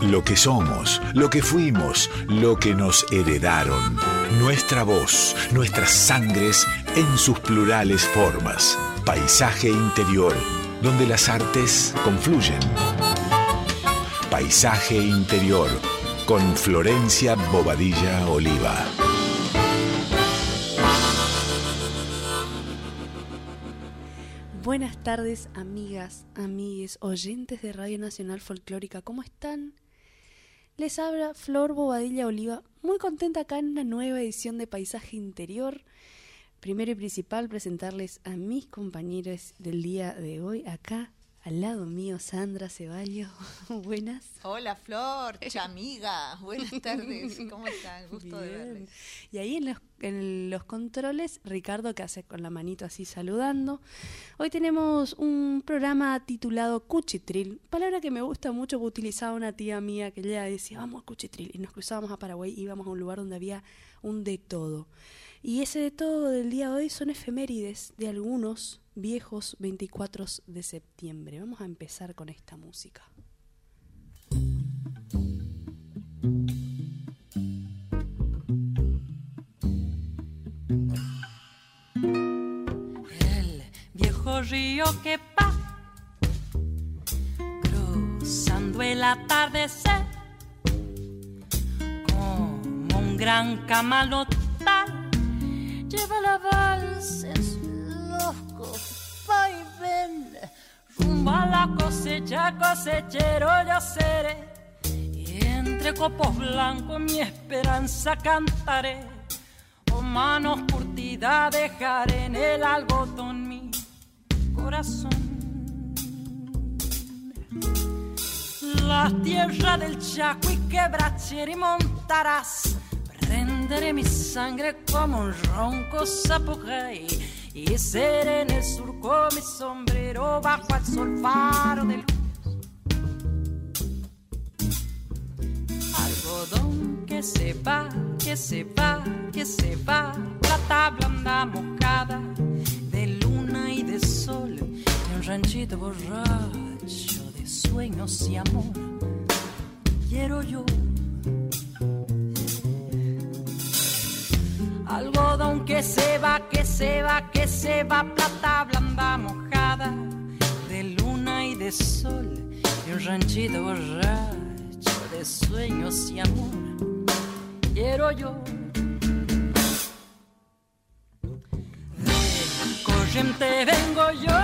Lo que somos, lo que fuimos, lo que nos heredaron. Nuestra voz, nuestras sangres en sus plurales formas. Paisaje interior, donde las artes confluyen. Paisaje interior, con Florencia Bobadilla Oliva. Buenas tardes, amigas, amigues, oyentes de Radio Nacional Folclórica, ¿cómo están? Les habla Flor Bobadilla Oliva, muy contenta acá en una nueva edición de Paisaje Interior. Primero y principal, presentarles a mis compañeros del día de hoy acá al lado mío, Sandra Ceballos. Buenas. Hola, Flor, amiga. Buenas tardes. ¿Cómo están? Gusto de verles. Y ahí en los, en los controles, Ricardo, que hace con la manito así saludando. Hoy tenemos un programa titulado Cuchitril, palabra que me gusta mucho, porque utilizaba una tía mía que ella decía, vamos a Cuchitril. Y nos cruzábamos a Paraguay, íbamos a un lugar donde había un de todo. Y ese de todo del día de hoy son efemérides de algunos viejos 24 de septiembre. Vamos a empezar con esta música. El viejo río que va cruzando el atardecer como un gran camalotal lleva la balsa y ven, rumbo a la cosecha, cosechero yo seré. Y entre copos blancos mi esperanza cantaré. O manos curtidas dejaré en el algodón mi corazón. La tierra del Chaco y quebrachera y montarás. Prenderé mi sangre como un ronco rey y seré en el surco mi sombrero bajo el sol faro de luz. Algodón que se va, que se va, que se va, plata blanda mojada de luna y de sol, de un ranchito borracho de sueños y amor. Quiero yo algodón que se va, que se va, que se va, plata blanda mojada de luna y de sol, y un ranchito borracho de sueños y amor. Quiero yo. Corriente vengo yo,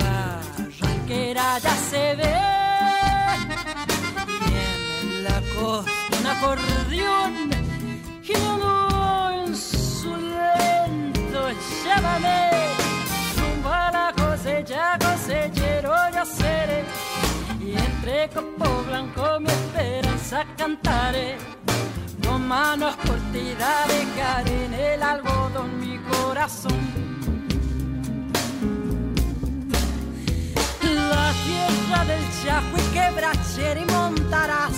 barranquera ya se ve, y en la costa un acordeón no en su lento, llévame rumbo a la cosecha, cosechero yo seré. Y entre copo blanco mi esperanza cantaré. Con manos curtidas dejaré en el algodón mi corazón. La tierra del Chajo y quebrachera y montarás.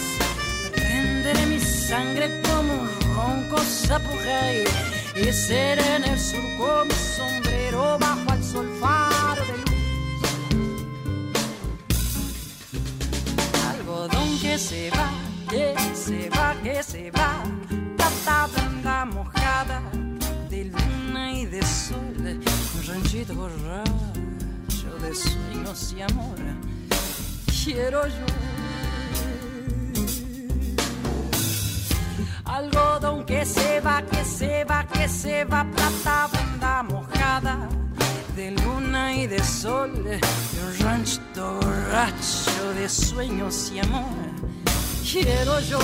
Prenderé mi sangre como un cosa rey y ser en el surco mi sombrero bajo el sol faro de luz. Algodón que se va, que se va, que se va, plata blanda mojada de luna y de sol, un ranchito borracho de sueños y amor. Quiero yo algodón que se va, que se va, que se va, plata banda mojada de luna y de sol, de un rancho borracho de sueños y amor. Quiero yo,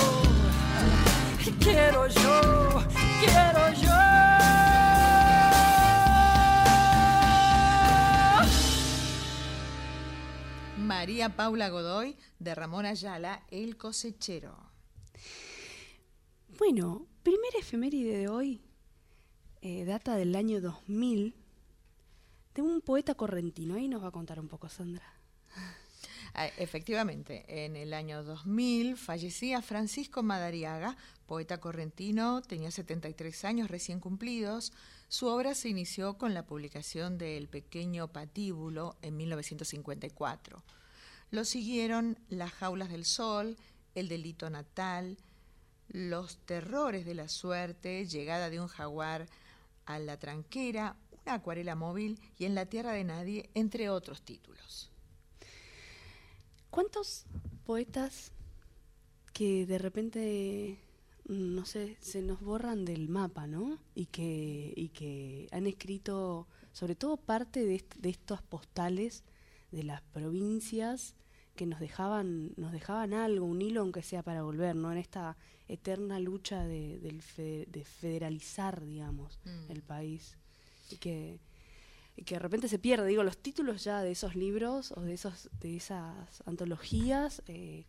quiero yo, quiero yo. María Paula Godoy de Ramón Ayala, El cosechero. Bueno, primera efeméride de hoy eh, data del año 2000 de un poeta correntino. Ahí nos va a contar un poco, Sandra. Ah, efectivamente, en el año 2000 fallecía Francisco Madariaga, poeta correntino, tenía 73 años recién cumplidos. Su obra se inició con la publicación de El pequeño patíbulo en 1954. Lo siguieron Las jaulas del sol, El delito natal, Los terrores de la suerte, Llegada de un jaguar a la tranquera, Una acuarela móvil y En la tierra de nadie, entre otros títulos. ¿Cuántos poetas que de repente, no sé, se nos borran del mapa, ¿no? Y que, y que han escrito sobre todo parte de, de estos postales de las provincias que nos dejaban, nos dejaban algo, un hilo aunque sea para volver, ¿no? En esta eterna lucha de, del de federalizar, digamos, mm. el país. Y que, y que de repente se pierde. Digo, los títulos ya de esos libros o de esos, de esas antologías eh,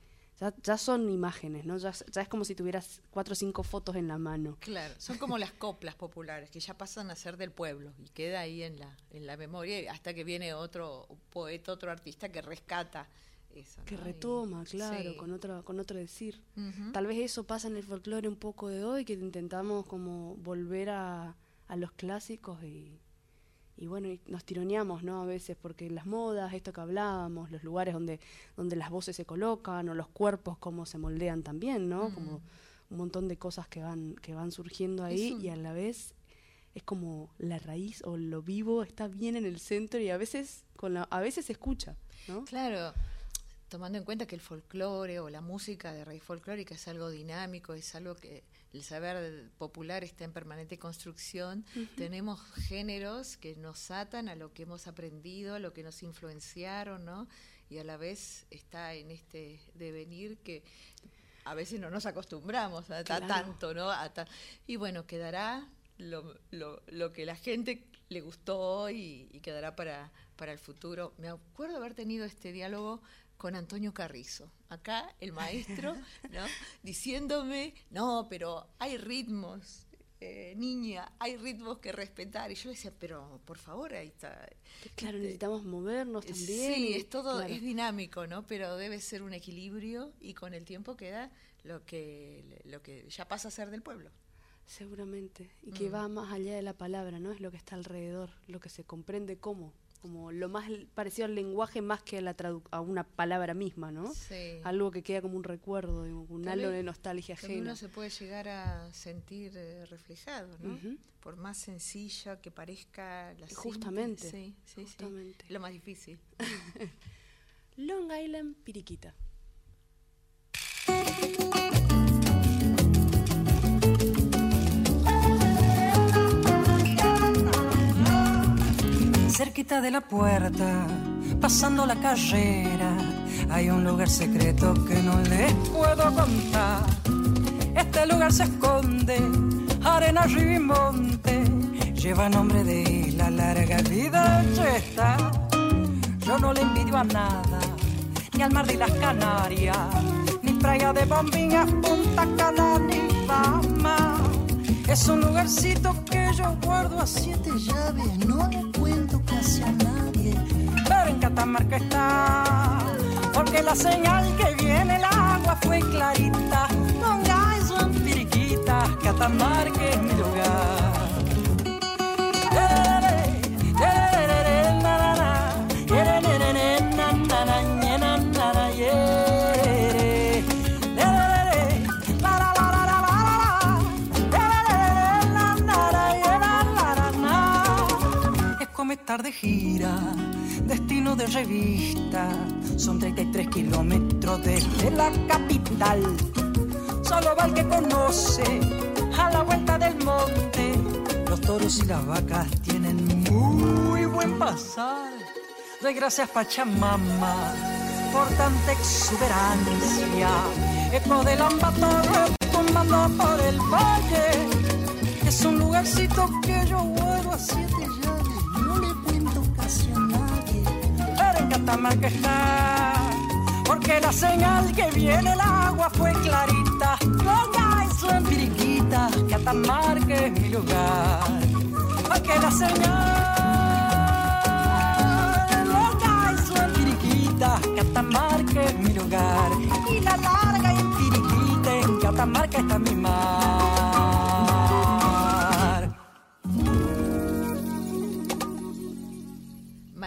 ya, son imágenes, ¿no? Ya, ya, es como si tuvieras cuatro o cinco fotos en la mano. Claro, son como las coplas populares que ya pasan a ser del pueblo y queda ahí en la, en la memoria hasta que viene otro poeta, otro artista que rescata eso. Que retoma, claro, con, otro, con otro decir. Tal vez eso pasa en el folclore un poco de hoy, que intentamos como volver a, a los clásicos y y bueno, nos tironeamos, ¿no? A veces porque las modas, esto que hablábamos, los lugares donde, donde las voces se colocan o los cuerpos cómo se moldean también, ¿no? Como un montón de cosas que van, que van surgiendo ahí y a la vez es como la raíz o lo vivo está bien en el centro y a veces con la, a veces se escucha, ¿no? Claro tomando en cuenta que el folclore o la música de raíz folclórica es algo dinámico, es algo que el saber popular está en permanente construcción, tenemos géneros que nos atan a lo que hemos aprendido, a lo que nos influenciaron, ¿no? Y a la vez está en este devenir que a veces no nos acostumbramos a, tanto, ¿no? y bueno, quedará lo, lo, lo, que la gente le gustó hoy y, quedará para, para el futuro. Me acuerdo haber tenido este diálogo con Antonio Carrizo. Acá el maestro, ¿no? Diciéndome, no, pero hay ritmos, eh, niña, hay ritmos que respetar. Y yo decía, pero por favor, ahí está. Claro, este, necesitamos movernos también. Sí, es todo, es dinámico, ¿no? Pero debe ser un equilibrio y con el tiempo queda lo que, lo que ya pasa a ser del pueblo. Seguramente. Y que mm. va más allá de la palabra, ¿no? Es lo que está alrededor, lo que se comprende como como lo más parecido al lenguaje más que a, la a una palabra misma, ¿no? Sí. Algo que queda como un recuerdo, un halo de nostalgia ajena. Uno se puede llegar a sentir eh, reflejado, ¿no? Por más sencilla que parezca la Justamente. Sí, sí, justamente. Lo más difícil. Long Island Piriquita. Cerquita de la puerta, pasando la carrera, hay un lugar secreto que no les puedo contar. Este lugar se esconde, arena, río y monte, lleva nombre de la larga vida está. Yo no le envidio a nada, ni al mar de las Canarias, ni playa de bombillas, Punta Cana, ni Fama. Es un lugarcito que yo guardo a siete llaves, no cuento casi a nadie. Pero en Catamarca está, porque la señal que viene el agua fue clarita. No son piriquitas, Catamarca es mi lugar. Estar de gira, destino de revista. Son 33 kilómetros desde la capital. Solo va el que conoce a la vuelta del monte. Los toros y las vacas tienen muy buen pasar. Doy gracias Pachamama por tanta exuberancia. Eco del ambato tomando por el valle. Es un lugarcito que yo vuelvo a siete Porque la señal que viene el agua fue clarita. Venga, eso en Piriquita, Catamarca es mi lugar. Porque la señal. Venga, eso Piriquita, Catamarca es mi lugar. Y la larga en Piriquita, en Catamarca está mi mar.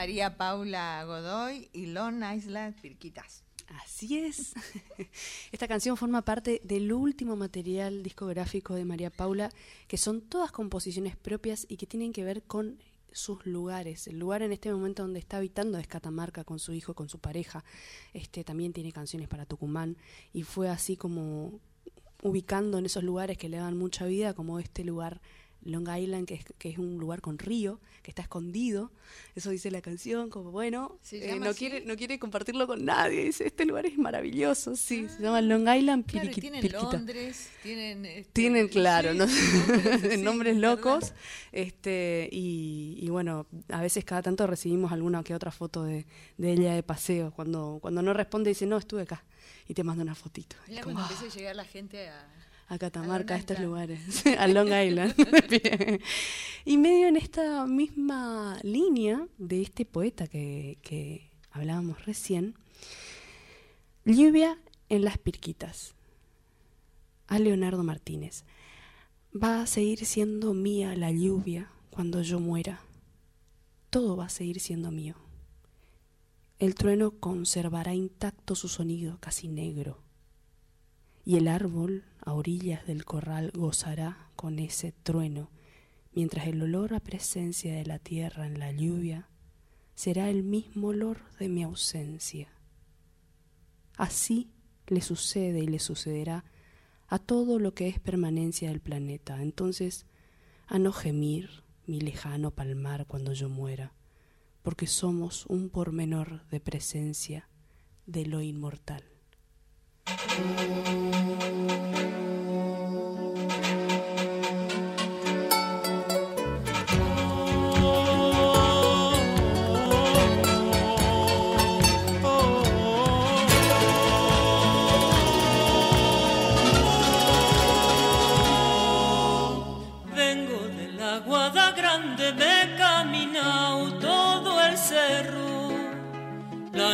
María Paula Godoy y Lon Isla Pirquitas. Así es. Esta canción forma parte del último material discográfico de María Paula, que son todas composiciones propias y que tienen que ver con sus lugares. El lugar en este momento donde está habitando es Catamarca con su hijo, con su pareja. Este también tiene canciones para Tucumán y fue así como ubicando en esos lugares que le dan mucha vida, como este lugar Long Island, que es, que es un lugar con río, que está escondido. Eso dice la canción, como bueno, eh, no, quiere, no quiere compartirlo con nadie. Dice, este lugar es maravilloso, sí, se llama Long Island claro, tienen Londres, tienen... Este, tienen, claro, nombres, locos. este y, y, bueno, a veces cada tanto recibimos alguna que otra foto de, de ella de paseo. Cuando, cuando no responde dice, no, estuve acá. Y te manda una fotito. Ya cuando empieza a llegar la gente a a Catamarca, a, estos lugares, a Long Island. y medio en esta misma línea de este poeta que, que hablábamos recién, Lluvia en las Pirquitas, a Leonardo Martínez. Va a seguir siendo mía la lluvia cuando yo muera. Todo va a seguir siendo mío. El trueno conservará intacto su sonido casi negro y el árbol a orillas del corral gozará con ese trueno, mientras el olor a presencia de la tierra en la lluvia será el mismo olor de mi ausencia. Así le sucede y le sucederá a todo lo que es permanencia del planeta. Entonces, a no gemir mi lejano palmar cuando yo muera, porque somos un pormenor de presencia de lo inmortal. Vengo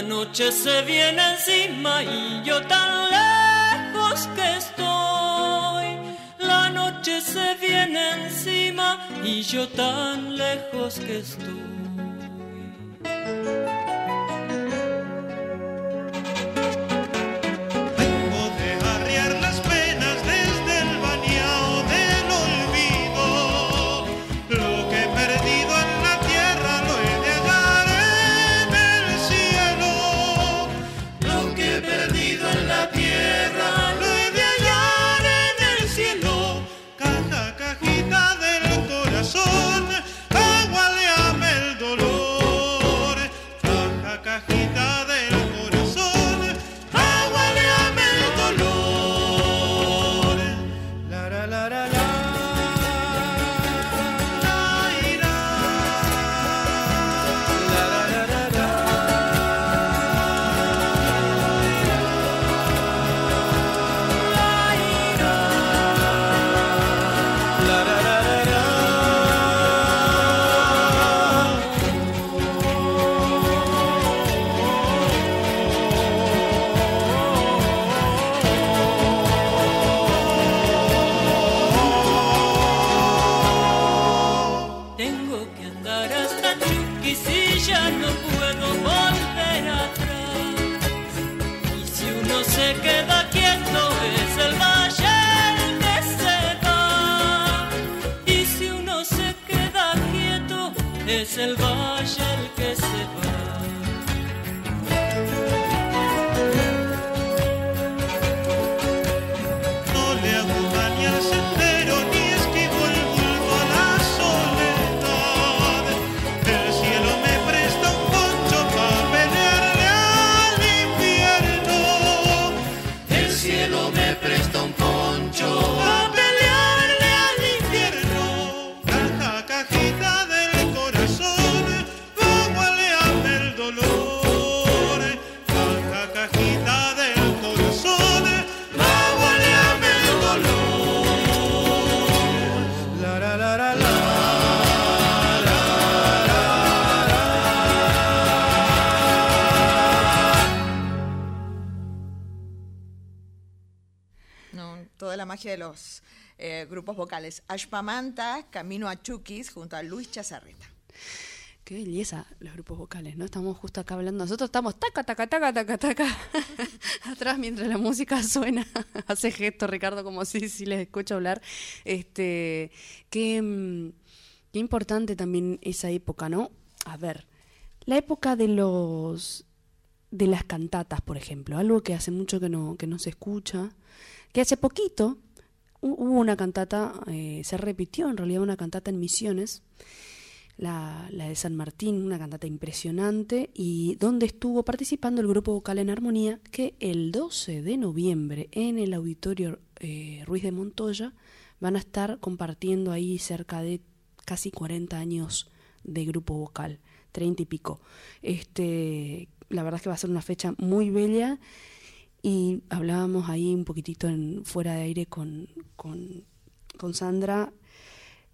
noche se viene encima y yo tan que estoy. La noche se viene encima y yo tan lejos que estoy. De los eh, grupos vocales. Ashpamanta, Camino a Chukis, junto a Luis Chazarreta. Qué belleza los grupos vocales, ¿no? Estamos justo acá hablando. Nosotros estamos taca, taca, taca, taca, taca. Atrás mientras la música suena. Hace gesto Ricardo como si, si les escucho hablar. Este, qué, mm, qué importante también esa época, ¿no? A ver, la época de los de las cantatas, por ejemplo, algo que hace mucho que no, que no se escucha, que hace poquito hubo una cantata, eh, se repitió en realidad una cantata en Misiones, la, de San Martín, una cantata impresionante, y donde estuvo participando el grupo vocal en armonía, que el 12 de noviembre en el auditorio eh, Ruiz de Montoya van a estar compartiendo ahí cerca de casi 40 años de grupo vocal, 30 y pico. Este, la verdad es que va a ser una fecha muy bella y hablábamos ahí un poquitito en, fuera de aire con, con, con Sandra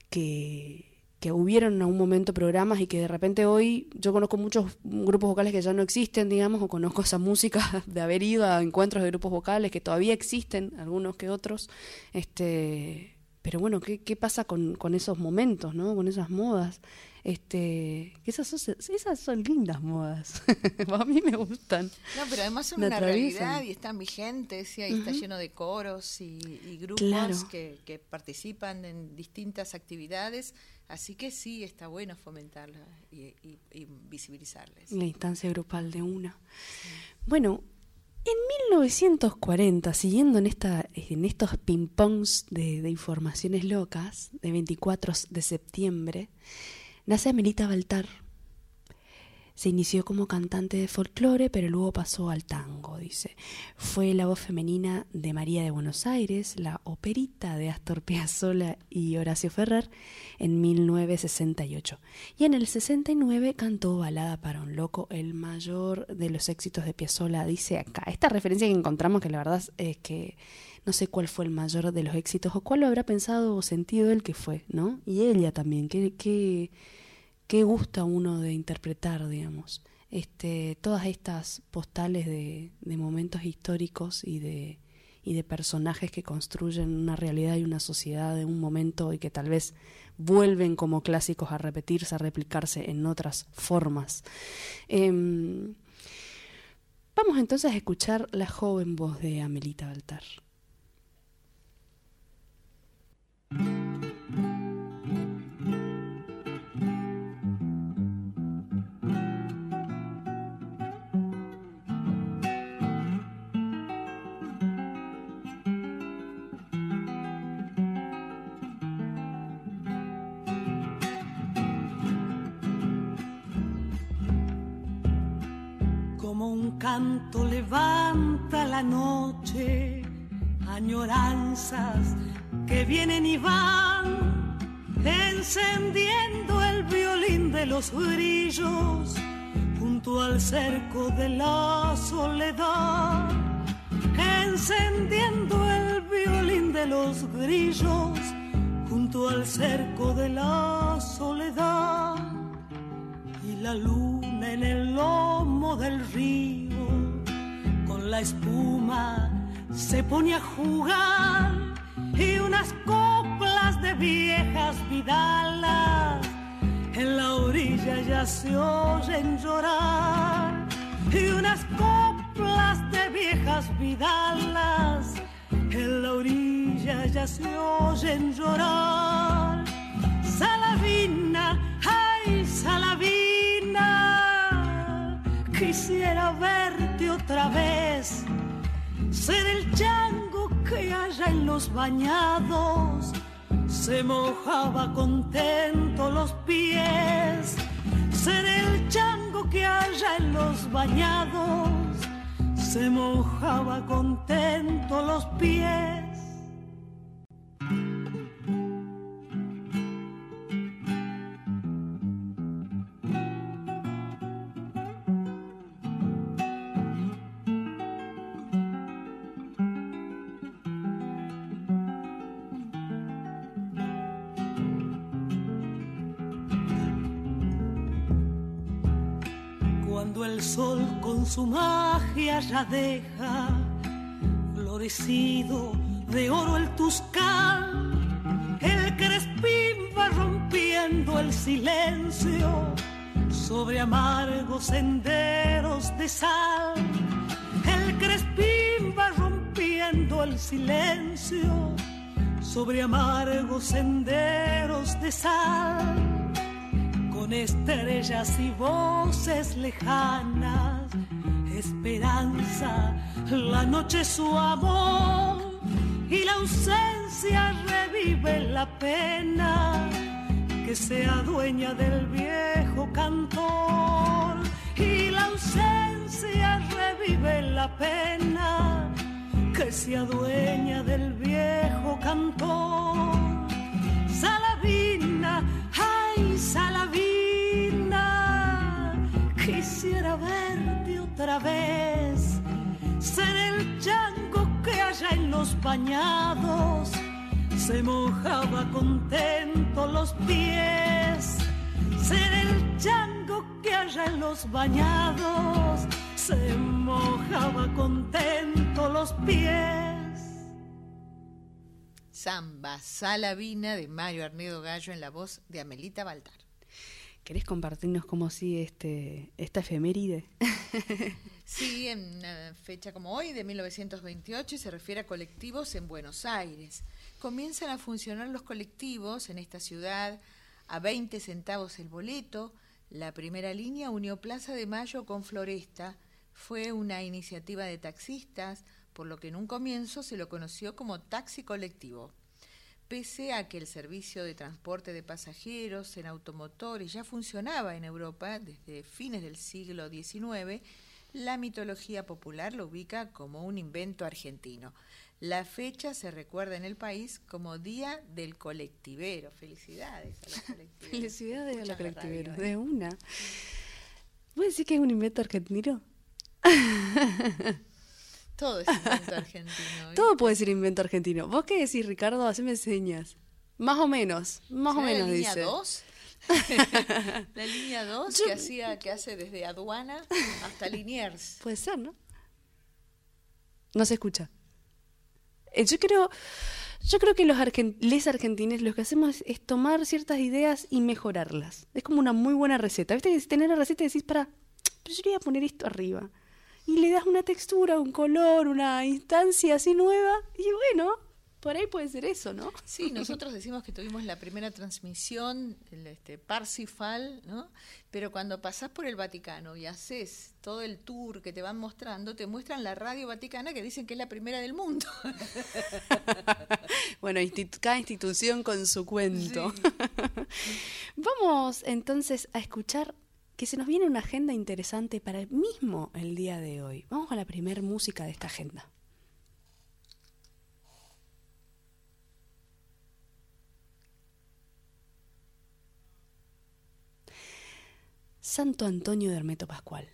que que hubieron en algún momento programas y que de repente hoy yo conozco muchos grupos vocales que ya no existen, digamos, o conozco esa música de haber ido a encuentros de grupos vocales que todavía existen, algunos que otros, este, pero bueno, ¿qué, qué pasa con, con esos momentos, ¿no? Con esas modas. Este, esas son, esas son lindas modas. a mí me gustan. No, pero además son una realidad y están vigentes y ahí está lleno de coros y, grupos que, que participan en distintas actividades Así que sí, está bueno fomentarla y, visibilizarles. La instancia grupal de una. Bueno, en 1940, siguiendo en, esta, en estos ping-pongs de, de, informaciones locas, de 24 de septiembre, nace Amelita Baltar, se inició como cantante de folclore, pero luego pasó al tango, dice. Fue la voz femenina de María de Buenos Aires, la operita de Astor Piazzolla y Horacio Ferrer en 1968. Y en el 69 cantó Balada para un loco, el mayor de los éxitos de Piazzolla, dice acá. Esta referencia que encontramos, que la verdad es que no sé cuál fue el mayor de los éxitos o cuál lo habrá pensado o sentido él que fue, ¿no? Y ella también, que... que qué gusta uno de interpretar, digamos, este, todas estas postales de, de momentos históricos y de, y de personajes que construyen una realidad y una sociedad de un momento y que tal vez vuelven como clásicos a repetirse, a replicarse en otras formas. Em, vamos entonces a escuchar la joven voz de Amelita Baltar. un canto levanta la noche, añoranzas que vienen y van, encendiendo el violín de los grillos junto al cerco de la soledad, encendiendo el violín de los grillos junto al cerco de la soledad. Y la luna en el lomo del río, con la espuma se pone a jugar y unas coplas de viejas vidalas en la orilla ya se oyen llorar y unas coplas de viejas vidalas en la orilla ya se oyen llorar. Salavina, ay Salavina quisiera verte otra vez, ser el chango que haya en los bañados, se mojaba contento los pies, ser el chango que haya en los bañados, se mojaba contento los pies. Su magia ya deja florecido de oro el tuscán. El crespín va rompiendo el silencio, sobre amargos senderos de sal. El crespín va rompiendo el silencio sobre amargos senderos de sal. Con estrellas y voces lejanas, esperanza, la noche su amor y la ausencia revive la pena que sea dueña del viejo cantor. Y la ausencia revive la pena que sea dueña del viejo cantor. Salavina, ay Salavina quisiera verte otra vez ser el chango que haya en los bañados se mojaba contento los pies. Ser el chango que haya en los bañados se mojaba contento los pies. Samba Salavina de Mario Arnedo Gallo en la voz de Amelita Baltar. ¿Querés compartirnos cómo sigue este, esta efeméride? sí, en una fecha como hoy, de 1928, se refiere a colectivos en Buenos Aires comienzan a funcionar los colectivos en esta ciudad a 20 centavos el boleto. La primera línea unió Plaza de Mayo con Floresta. Fue una iniciativa de taxistas, por lo que en un comienzo se lo conoció como taxi colectivo. Pese a que el servicio de transporte de pasajeros en automotores ya funcionaba en Europa desde fines del siglo XIX, la mitología popular lo ubica como un invento argentino. La fecha se recuerda en el país como Día del Colectivero. Felicidades a los colectiveros. Felicidades a los colectiveros, de una. ¿Vos decís que es un invento argentino? Todo es invento argentino. Todo puede ser invento argentino. ¿Vos qué decís, Ricardo? Haceme señas. Más o menos, más o menos la línea 2? la línea 2 que hacía que hace desde aduana hasta Liniers. Puede ser, ¿no? No se escucha. Eh, yo creo, yo creo que los les argentines lo que hacemos es tomar ciertas ideas y mejorarlas. Es como una muy buena receta. ¿Viste? Tener la receta y decís, para, pero yo le voy a poner esto arriba. Y le das una textura, un color, una instancia así nueva. Y bueno, por ahí puede ser eso, ¿no? Sí, nosotros decimos que tuvimos la primera transmisión, el este, Parsifal, ¿no? Pero cuando pasás por el Vaticano y haces todo el tour que te van mostrando, te muestran la radio vaticana que dicen que es la primera del mundo. bueno, cada institución con su cuento. Vamos entonces a escuchar que se nos viene una agenda interesante para el mismo el día de hoy. Vamos a la primera música de esta agenda. Santo Antonio de Hermeto Pascual.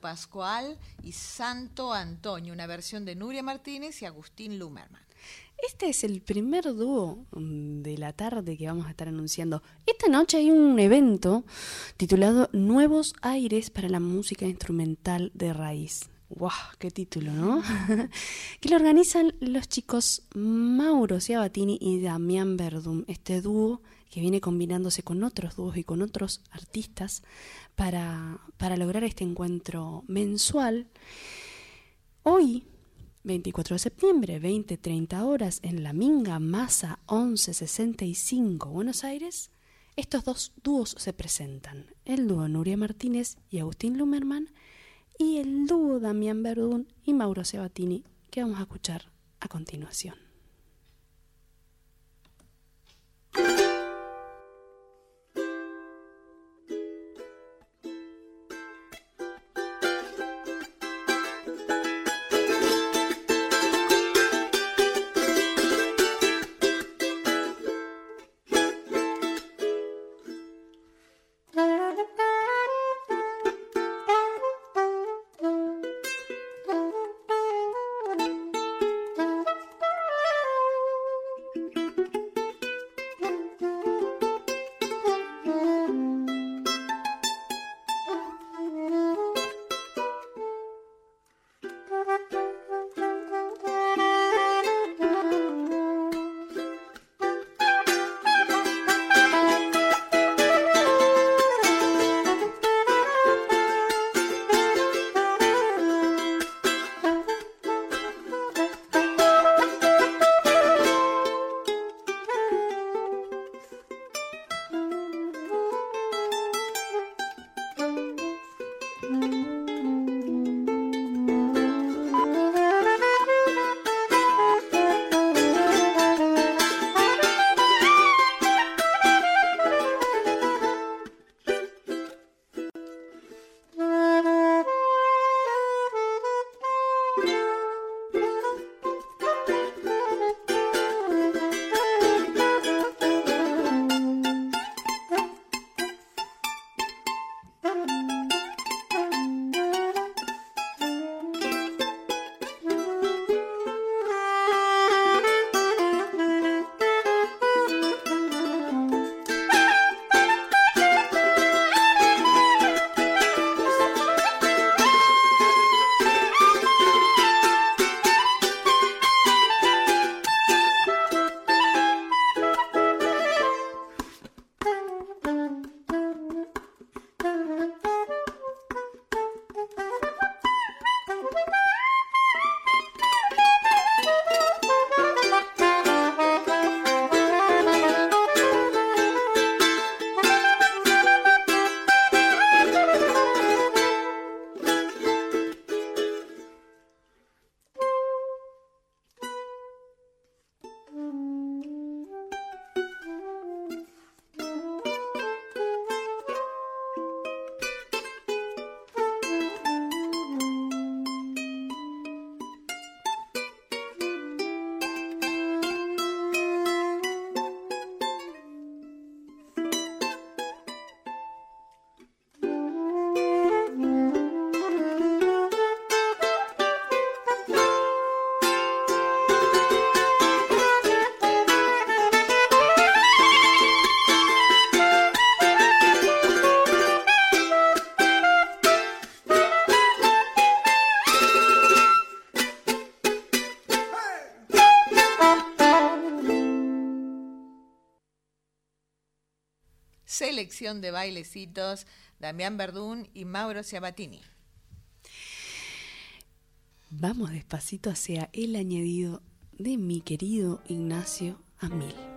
Pascual y Santo Antonio, una versión de Nuria Martínez y Agustín Lumerman. Este es el primer dúo mm, de la tarde que vamos a estar anunciando. Esta noche hay un evento titulado Nuevos Aires para la Música Instrumental de Raíz. ¡Wow! ¡Qué título, ¿no? que lo organizan los chicos Mauro Ciabatini y Damián Verdum, este dúo que viene combinándose con otros dúos y con otros artistas para, para lograr este encuentro mensual. Hoy 24 de septiembre, 20-30 horas, en La Minga Masa 1165, Buenos Aires, estos dos dúos se presentan, el dúo Nuria Martínez y Agustín Lumerman, y el dúo Damián Verdún y Mauro Sebatini, que vamos a escuchar a continuación. De bailecitos, Damián Verdún y Mauro Ciabatini. Vamos despacito hacia el añadido de mi querido Ignacio Amil.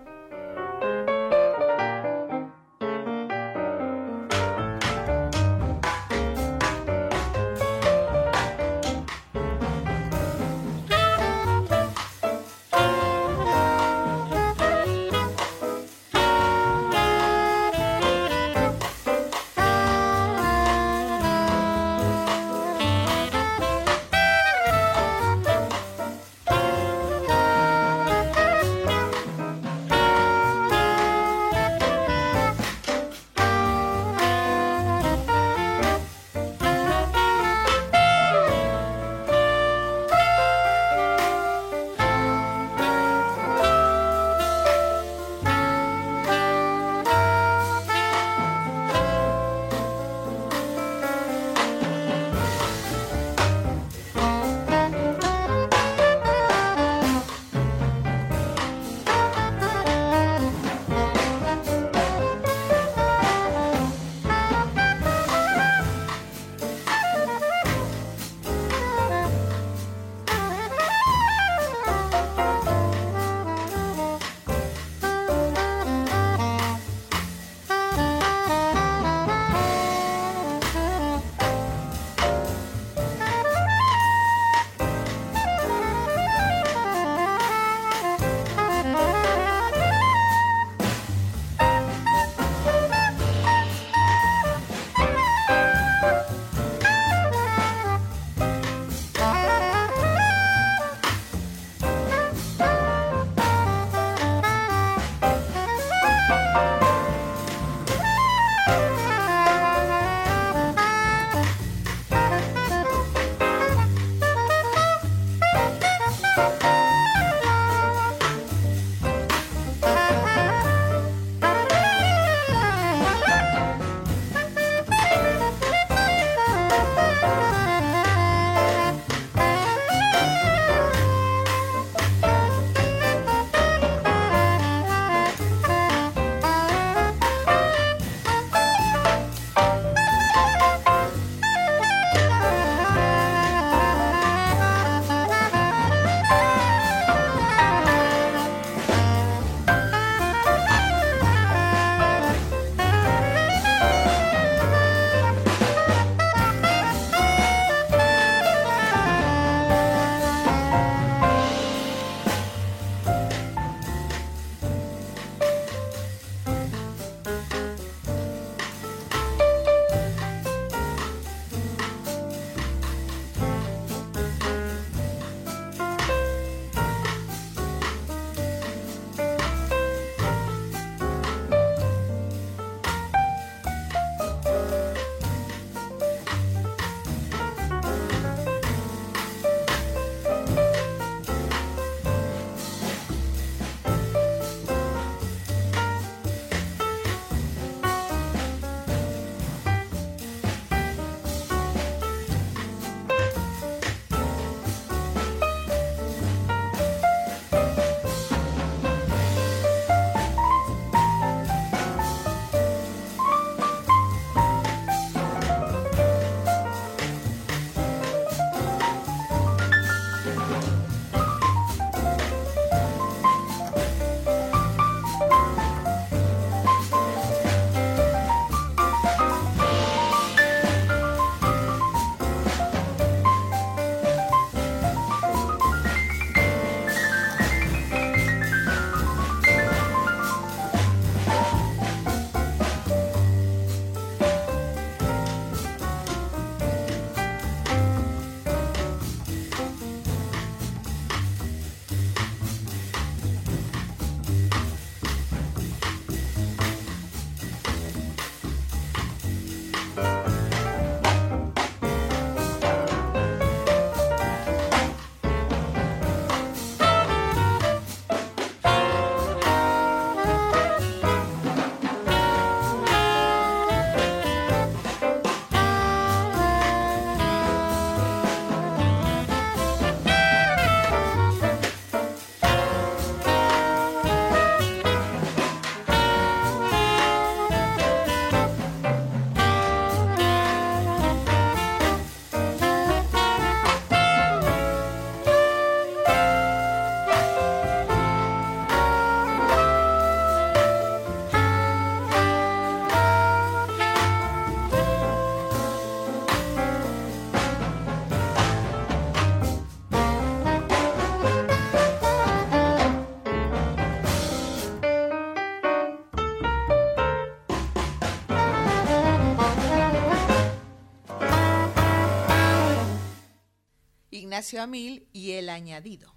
Ignacio Amil y El Añadido.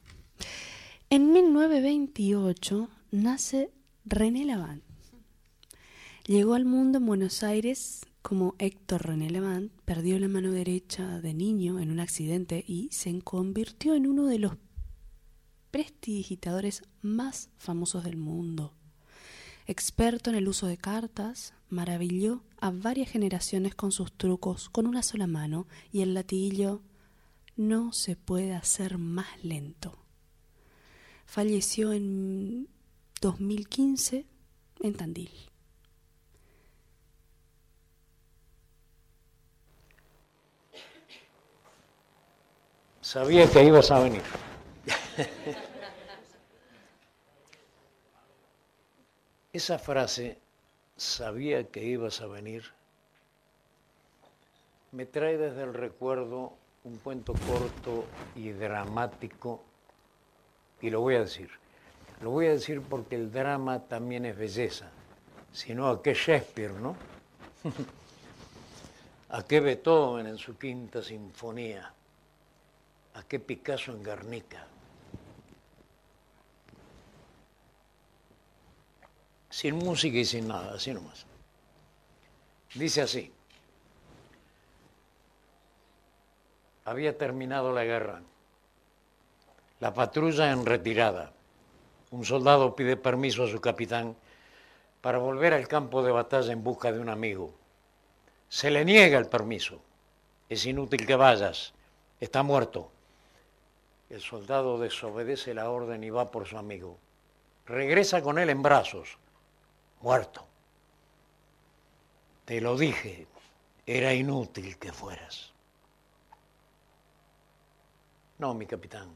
En 1928 nace René Lavant. Llegó al mundo en Buenos Aires como Héctor René Lavant, perdió la mano derecha de niño en un accidente y se convirtió en uno de los prestidigitadores más famosos del mundo. Experto en el uso de cartas, maravilló a varias generaciones con sus trucos con una sola mano y el latiguillo no se puede hacer más lento. Falleció en 2015 en Tandil. Sabía que ibas a venir. Esa frase, sabía que ibas a venir, me trae desde el recuerdo un cuento corto y dramático, y lo voy a decir. Lo voy a decir porque el drama también es belleza, sino a qué Shakespeare, ¿no? a qué Beethoven en su quinta sinfonía ¿A qué Picasso en Guernica? Sin música y sin nada, así nomás. Dice así. Había terminado la guerra. La patrulla en retirada. Un soldado pide permiso a su capitán para volver al campo de batalla en busca de un amigo. Se le niega el permiso. Es inútil que vayas. Está muerto. El soldado desobedece la orden y va por su amigo. Regresa con él en brazos, muerto. Te lo dije, era inútil que fueras. No, mi capitán,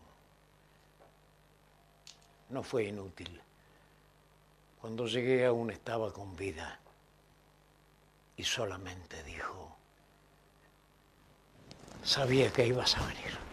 no fue inútil. Cuando llegué aún estaba con vida y solamente dijo, sabía que ibas a venir.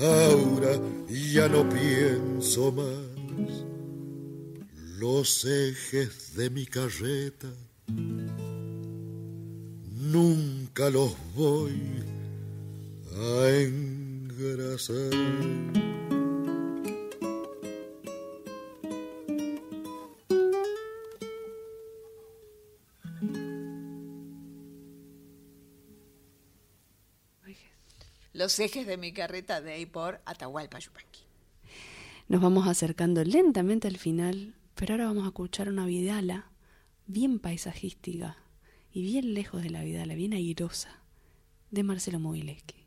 ahora ya no pienso más. Los ejes de mi carreta nunca los voy a engrasar. Los ejes de mi carreta de ahí por Atahualpa Yupanqui. Nos vamos acercando lentamente al final, pero ahora vamos a escuchar una vidala bien paisajística y bien lejos de la vidala, bien airosa, de Marcelo Mogileski.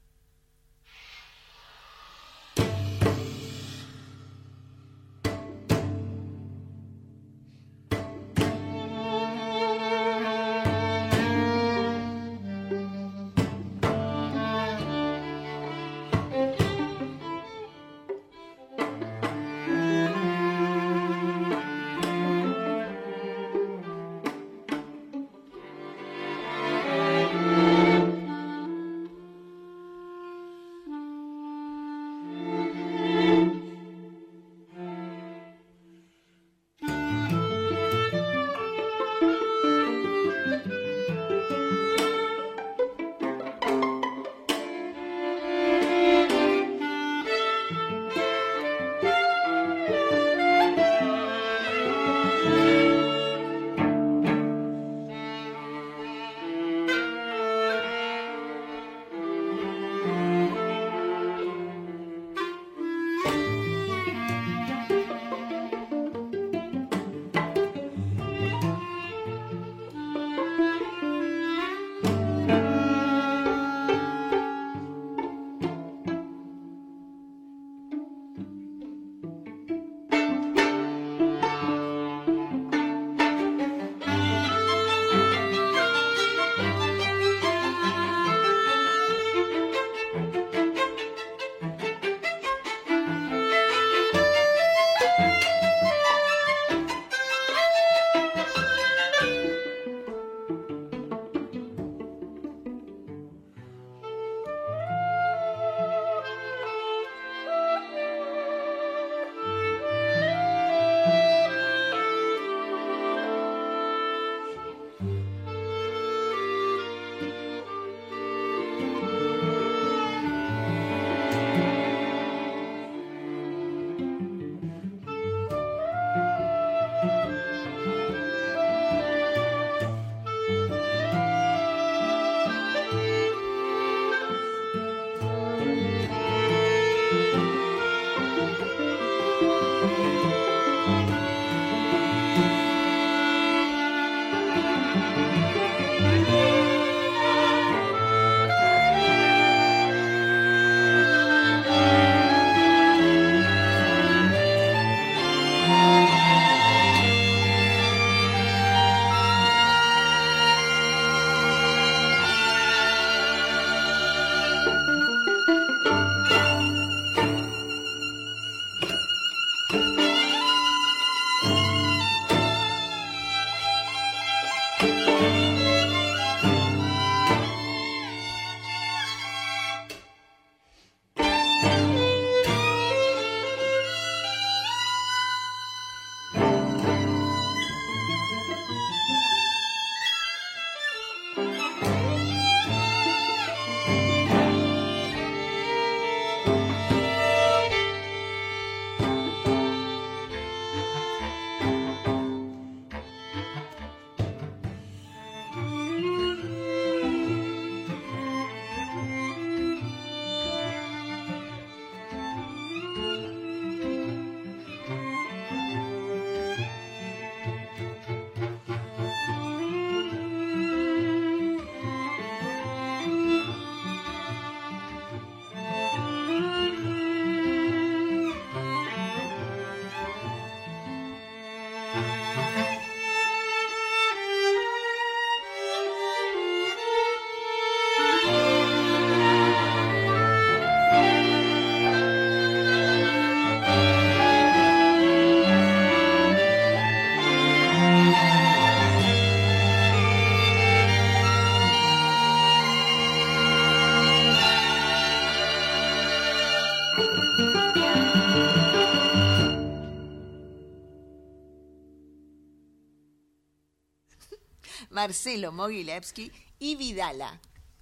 Marcelo Mogilevsky y Vidala.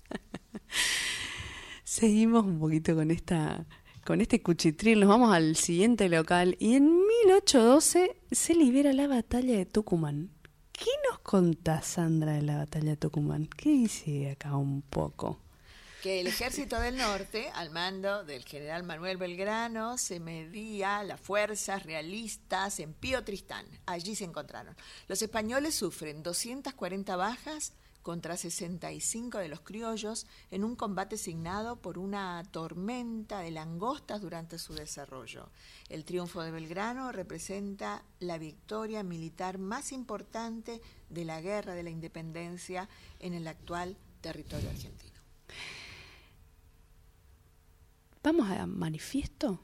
Seguimos un poquito con esta con este cuchitril, nos vamos al siguiente local y en 1812 se libera la batalla de Tucumán. ¿Qué nos contás, Sandra, de la batalla de Tucumán? ¿Qué dice acá un poco? Que el ejército del norte, al mando del general Manuel Belgrano, se medía las fuerzas realistas en Pío Tristán. Allí se encontraron. Los españoles sufren 240 bajas contra 65 de los criollos en un combate signado por una tormenta de langostas durante su desarrollo. El triunfo de Belgrano representa la victoria militar más importante de la guerra de la independencia en el actual territorio argentino. Vamos a manifiesto.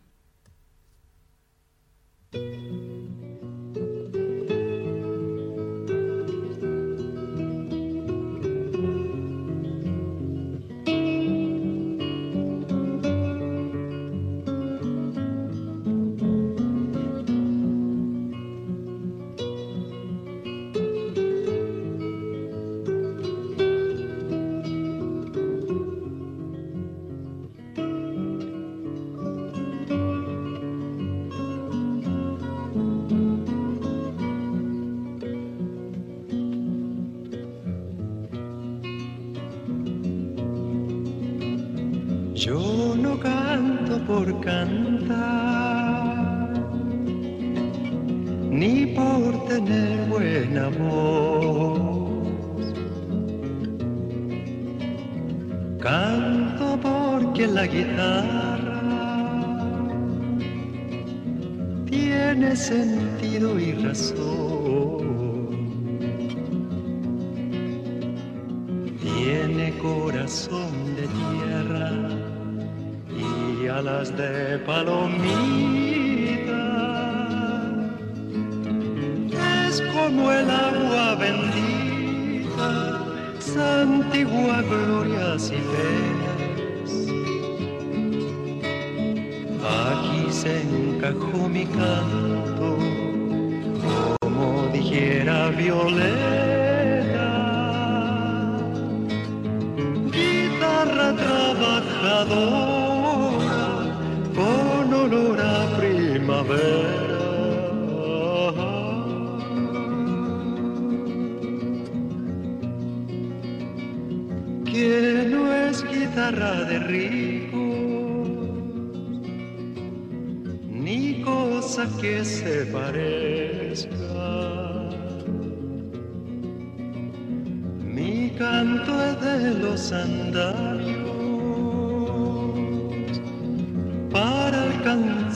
primavera. Que no es guitarra de rico ni cosa que se parezca. Mi canto de los andares.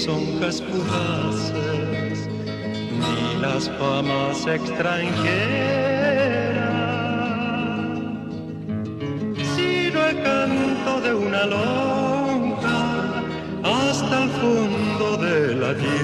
mis hojas ni las famas extranjeras, sino el canto de una lonja hasta el fondo de la tierra.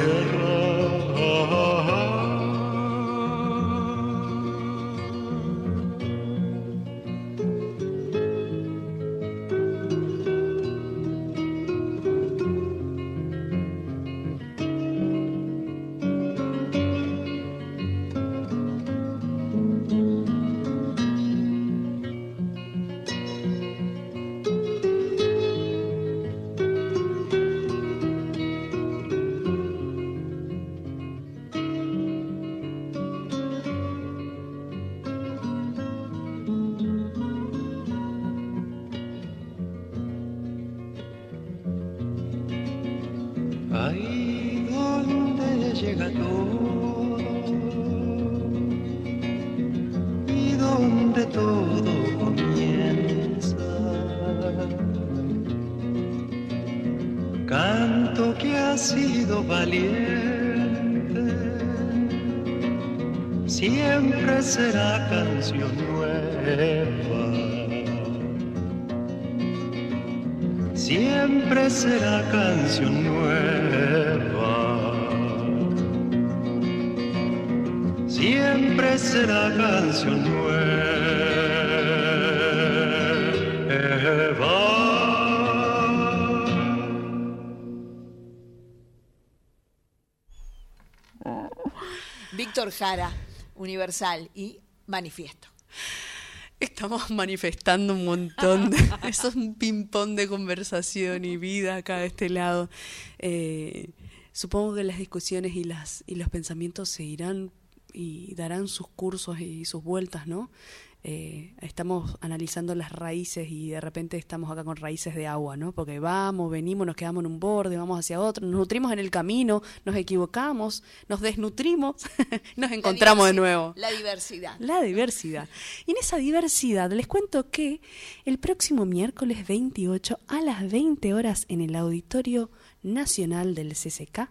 y donde todo comienza. Canto que ha sido valiente, siempre será canción nueva. Siempre será canción nueva. Nueva. Víctor Jara, Universal y Manifiesto. Estamos manifestando un montón. De, eso es un ping-pong de conversación y vida acá de este lado. Eh, supongo que las discusiones y, las, y los pensamientos seguirán y darán sus cursos y sus vueltas, ¿no? Eh, estamos analizando las raíces y de repente estamos acá con raíces de agua, ¿no? Porque vamos, venimos, nos quedamos en un borde, vamos hacia otro, nos nutrimos en el camino, nos equivocamos, nos desnutrimos, nos encontramos de nuevo. La diversidad. La diversidad. Y en esa diversidad les cuento que el próximo miércoles 28 a las 20 horas en el Auditorio Nacional del CCK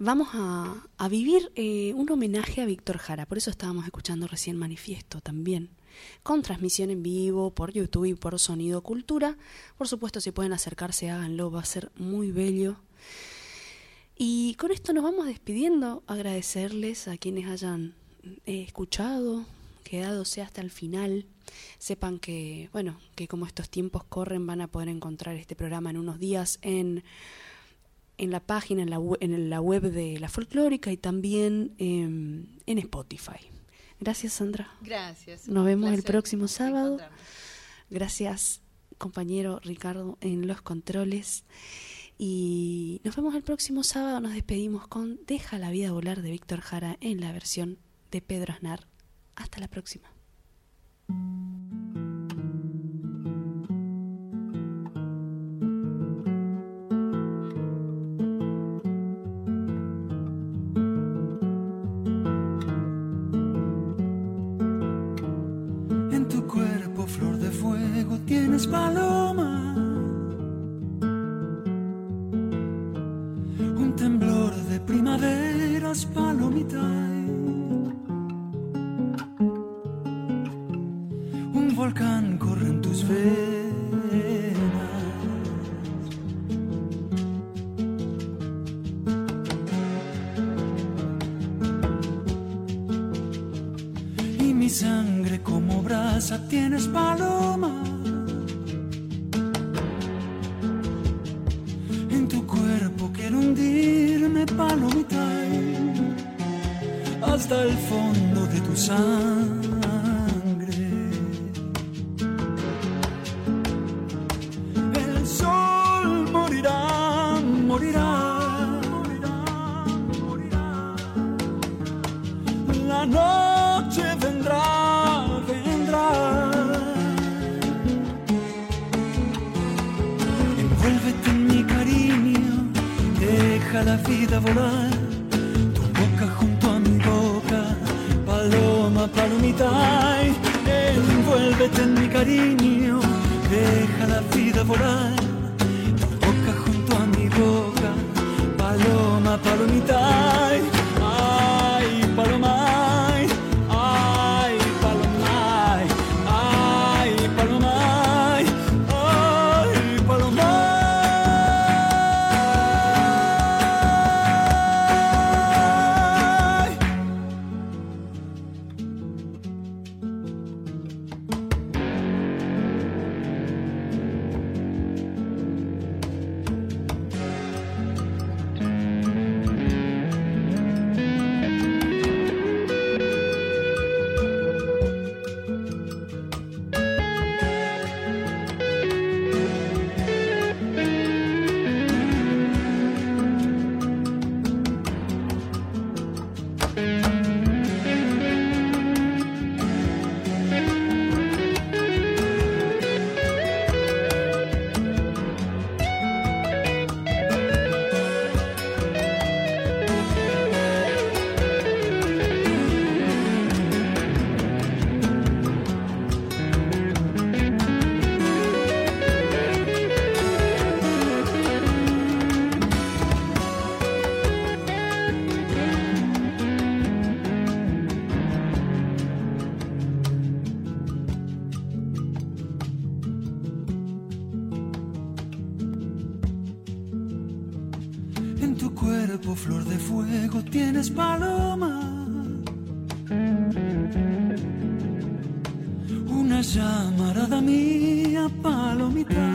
vamos a, vivir eh, un homenaje a Víctor Jara. Por eso estábamos escuchando recién Manifiesto también. Con transmisión en vivo por YouTube y por Sonido Cultura. Por supuesto, si pueden acercarse, háganlo, va a ser muy bello. Y con esto nos vamos despidiendo. Agradecerles a quienes hayan eh, escuchado, quedadose hasta el final. Sepan que, bueno, que como estos tiempos corren, van a poder encontrar este programa en unos días en en la página, en la, web, en la web de la folclórica y también eh, en Spotify. Gracias, Sandra. Gracias. Nos vemos el próximo sábado. Gracias, compañero Ricardo, en los controles. Y nos vemos el próximo sábado. Nos despedimos con Deja la vida volar de Víctor Jara en la versión de Pedro Aznar. Hasta la próxima. Tienes paloma. La noche vendrá, vendrá. Envuélvete en mi cariño deja la vida volar, tu boca junto a mi boca, paloma, palomita, envuélvete en mi cariño, deja la vida volar, tu boca junto a mi boca, paloma, palomita, tu cuerpo flor de fuego tienes paloma. Una llamarada mía, palomita.